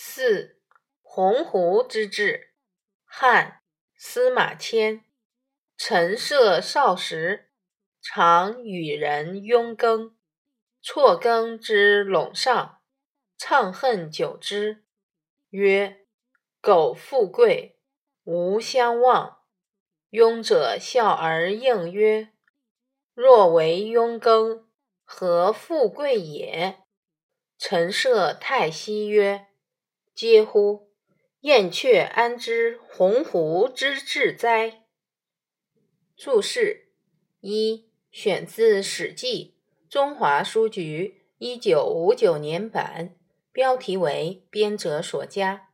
四鸿鹄之志，汉司马迁。陈涉少时，常与人拥耕。辍耕之陇上，怅恨久之，曰：“苟富贵，无相忘。”庸者笑而应曰：“若为庸耕，何富贵也？”陈涉太息曰。嗟乎！燕雀安知鸿鹄之志哉？注释一：选自《史记·中华书局一九五九年版，标题为编者所加。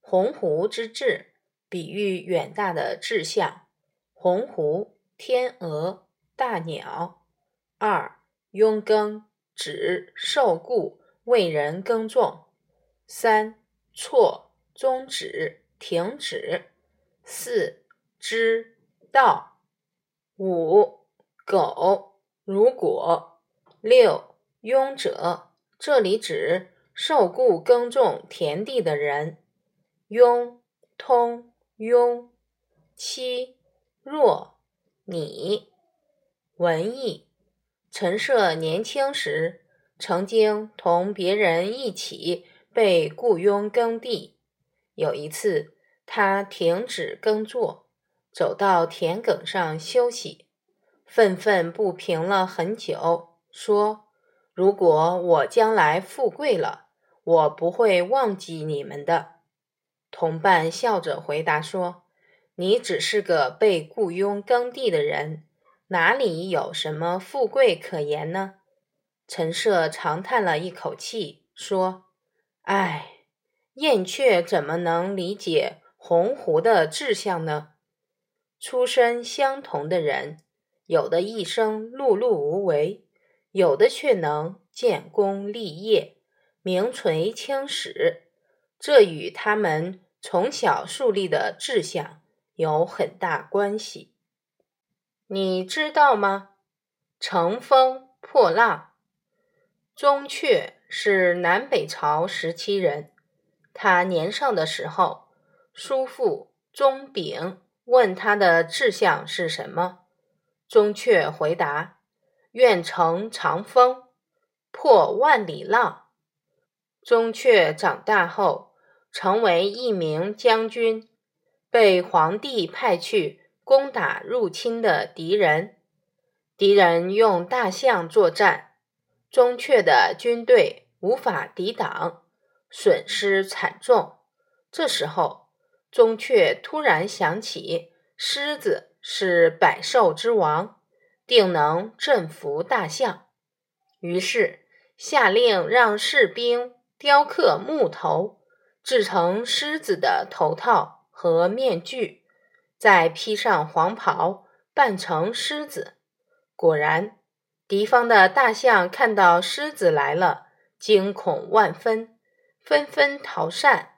鸿鹄之志，比喻远大的志向。鸿鹄，天鹅，大鸟。二：佣耕，指受雇为人耕种。三。错，终止，停止。四，知道。五，苟，如果。六，庸者，这里指受雇耕种田地的人。庸，通，庸。七，若，你。文艺，陈涉年轻时曾经同别人一起。被雇佣耕地，有一次，他停止耕作，走到田埂上休息，愤愤不平了很久，说：“如果我将来富贵了，我不会忘记你们的。”同伴笑着回答说：“你只是个被雇佣耕地的人，哪里有什么富贵可言呢？”陈涉长叹了一口气，说。唉，燕雀怎么能理解鸿鹄的志向呢？出身相同的人，有的一生碌碌无为，有的却能建功立业、名垂青史，这与他们从小树立的志向有很大关系。你知道吗？乘风破浪，钟阙。是南北朝时期人。他年少的时候，叔父钟炳问他的志向是什么，钟阙回答：“愿乘长风，破万里浪。”钟阙长大后，成为一名将军，被皇帝派去攻打入侵的敌人。敌人用大象作战，钟阙的军队。无法抵挡，损失惨重。这时候，钟阙突然想起，狮子是百兽之王，定能镇服大象。于是下令让士兵雕刻木头，制成狮子的头套和面具，再披上黄袍，扮成狮子。果然，敌方的大象看到狮子来了。惊恐万分，纷纷逃散。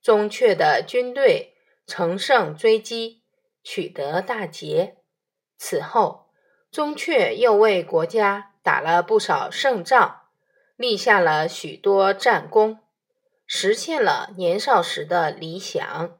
钟阙的军队乘胜追击，取得大捷。此后，钟阙又为国家打了不少胜仗，立下了许多战功，实现了年少时的理想。